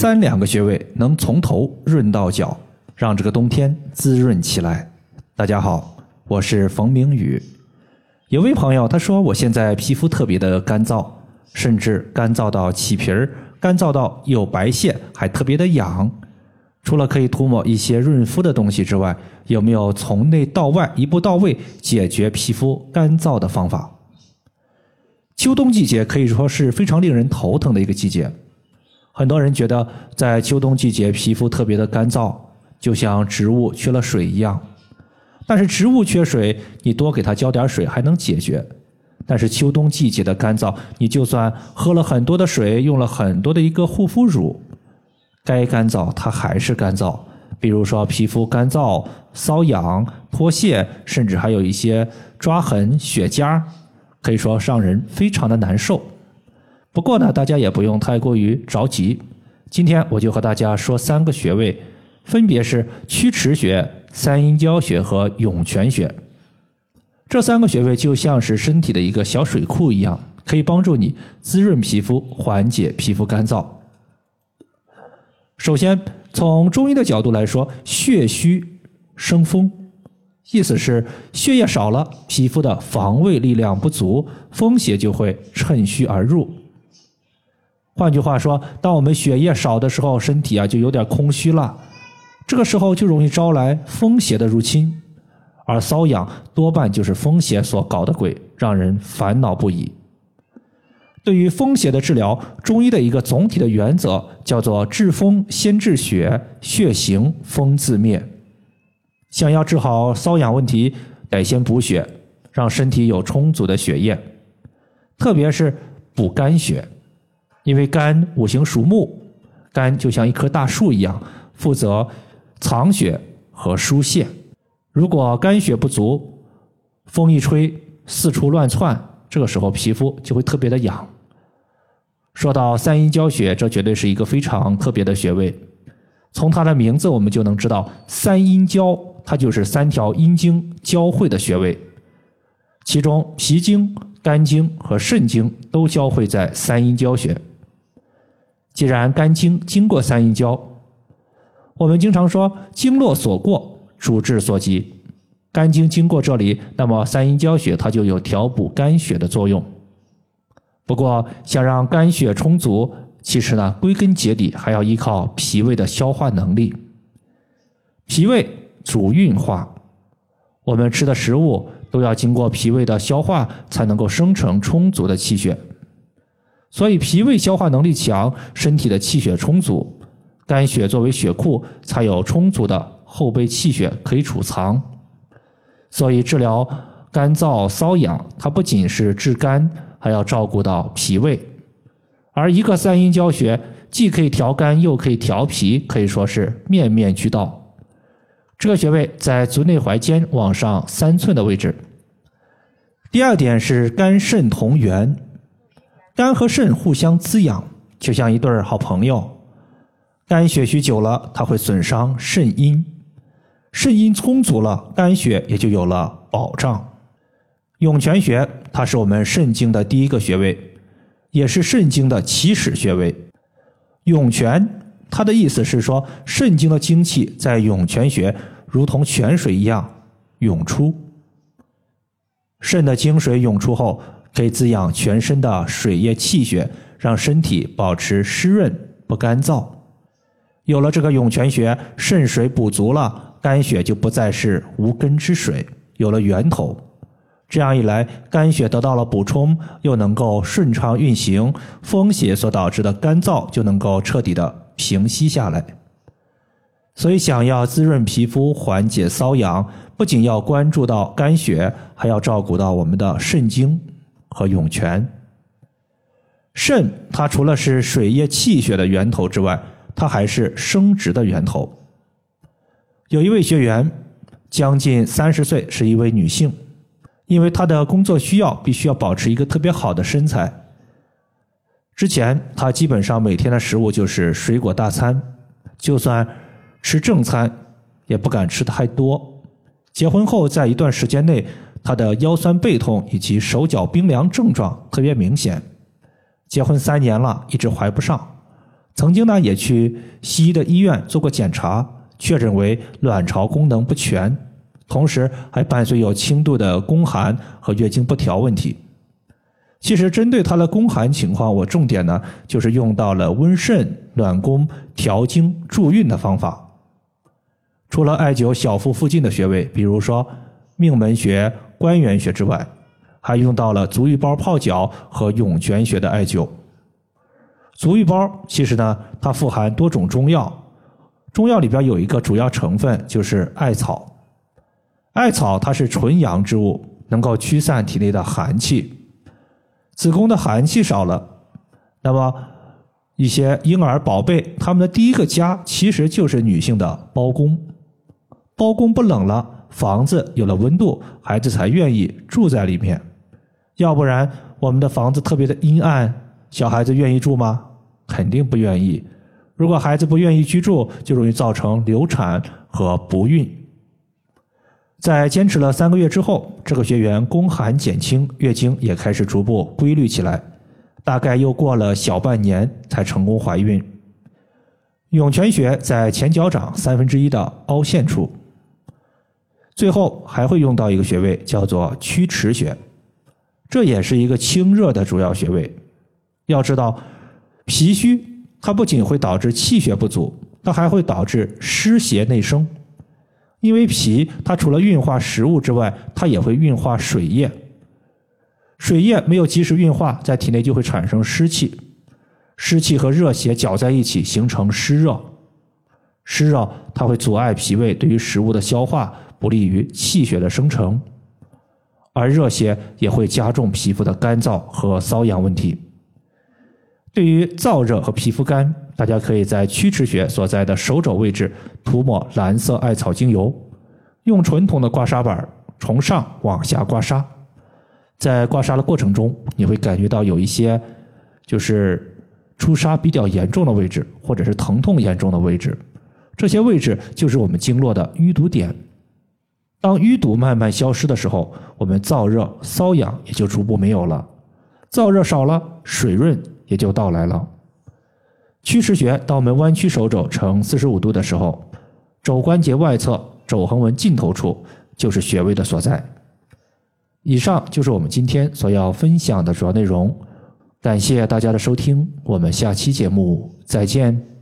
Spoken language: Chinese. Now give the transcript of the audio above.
三两个穴位能从头润到脚，让这个冬天滋润起来。大家好，我是冯明宇。有位朋友他说，我现在皮肤特别的干燥，甚至干燥到起皮儿，干燥到有白屑，还特别的痒。除了可以涂抹一些润肤的东西之外，有没有从内到外一步到位解决皮肤干燥的方法？秋冬季节可以说是非常令人头疼的一个季节。很多人觉得在秋冬季节皮肤特别的干燥，就像植物缺了水一样。但是植物缺水，你多给它浇点水还能解决。但是秋冬季节的干燥，你就算喝了很多的水，用了很多的一个护肤乳，该干燥它还是干燥。比如说皮肤干燥、瘙痒、脱屑，甚至还有一些抓痕、血痂，可以说让人非常的难受。不过呢，大家也不用太过于着急。今天我就和大家说三个穴位，分别是曲池穴、三阴交穴和涌泉穴。这三个穴位就像是身体的一个小水库一样，可以帮助你滋润皮肤，缓解皮肤干燥。首先，从中医的角度来说，血虚生风，意思是血液少了，皮肤的防卫力量不足，风邪就会趁虚而入。换句话说，当我们血液少的时候，身体啊就有点空虚了，这个时候就容易招来风邪的入侵，而瘙痒多半就是风邪所搞的鬼，让人烦恼不已。对于风邪的治疗，中医的一个总体的原则叫做治风先治血，血行风自灭。想要治好瘙痒问题，得先补血，让身体有充足的血液，特别是补肝血。因为肝五行属木，肝就像一棵大树一样，负责藏血和疏泄。如果肝血不足，风一吹四处乱窜，这个时候皮肤就会特别的痒。说到三阴交穴，这绝对是一个非常特别的穴位。从它的名字我们就能知道，三阴交它就是三条阴经交汇的穴位，其中脾经、肝经和肾经都交汇在三阴交穴。既然肝经经过三阴交，我们经常说经络所过，主治所及。肝经经过这里，那么三阴交穴它就有调补肝血的作用。不过，想让肝血充足，其实呢，归根结底还要依靠脾胃的消化能力。脾胃主运化，我们吃的食物都要经过脾胃的消化，才能够生成充足的气血。所以，脾胃消化能力强，身体的气血充足，肝血作为血库，才有充足的后备气血可以储藏。所以，治疗干燥瘙痒，它不仅是治肝，还要照顾到脾胃。而一个三阴交穴，既可以调肝，又可以调脾，可以说是面面俱到。这个穴位在足内踝尖往上三寸的位置。第二点是肝肾同源。肝和肾互相滋养，就像一对好朋友。肝血虚久了，它会损伤肾阴；肾阴充足了，肝血也就有了保障。涌泉穴，它是我们肾经的第一个穴位，也是肾经的起始穴位。涌泉，它的意思是说，肾经的精气在涌泉穴如同泉水一样涌出。肾的精水涌出后。可以滋养全身的水液气血，让身体保持湿润不干燥。有了这个涌泉穴，肾水补足了，肝血就不再是无根之水，有了源头。这样一来，肝血得到了补充，又能够顺畅运行，风邪所导致的干燥就能够彻底的平息下来。所以，想要滋润皮肤、缓解瘙痒，不仅要关注到肝血，还要照顾到我们的肾经。和涌泉，肾它除了是水液气血的源头之外，它还是生殖的源头。有一位学员，将近三十岁，是一位女性，因为她的工作需要，必须要保持一个特别好的身材。之前她基本上每天的食物就是水果大餐，就算吃正餐，也不敢吃太多。结婚后，在一段时间内。他的腰酸背痛以及手脚冰凉症状特别明显，结婚三年了一直怀不上，曾经呢也去西医的医院做过检查，确诊为卵巢功能不全，同时还伴随有轻度的宫寒和月经不调问题。其实针对他的宫寒情况，我重点呢就是用到了温肾暖宫、调经助孕的方法。除了艾灸小腹附近的穴位，比如说命门穴、关元穴之外，还用到了足浴包泡脚和涌泉穴的艾灸。足浴包其实呢，它富含多种中药，中药里边有一个主要成分就是艾草。艾草它是纯阳之物，能够驱散体内的寒气。子宫的寒气少了，那么一些婴儿宝贝他们的第一个家其实就是女性的包宫。包宫不冷了，房子有了温度，孩子才愿意住在里面。要不然，我们的房子特别的阴暗，小孩子愿意住吗？肯定不愿意。如果孩子不愿意居住，就容易造成流产和不孕。在坚持了三个月之后，这个学员宫寒减轻，月经也开始逐步规律起来。大概又过了小半年，才成功怀孕。涌泉穴在前脚掌三分之一的凹陷处。最后还会用到一个穴位，叫做曲池穴，这也是一个清热的主要穴位。要知道，脾虚它不仅会导致气血不足，它还会导致湿邪内生。因为脾它除了运化食物之外，它也会运化水液。水液没有及时运化，在体内就会产生湿气，湿气和热邪搅在一起，形成湿热。湿热它会阻碍脾胃对于食物的消化。不利于气血的生成，而热邪也会加重皮肤的干燥和瘙痒问题。对于燥热和皮肤干，大家可以在曲池穴所在的手肘位置涂抹蓝色艾草精油，用纯铜的刮痧板从上往下刮痧。在刮痧的过程中，你会感觉到有一些就是出痧比较严重的位置，或者是疼痛严重的位置，这些位置就是我们经络的淤堵点。当淤堵慢慢消失的时候，我们燥热瘙痒也就逐步没有了，燥热少了，水润也就到来了。曲池穴，当我们弯曲手肘呈四十五度的时候，肘关节外侧肘横纹尽头处就是穴位的所在。以上就是我们今天所要分享的主要内容，感谢大家的收听，我们下期节目再见。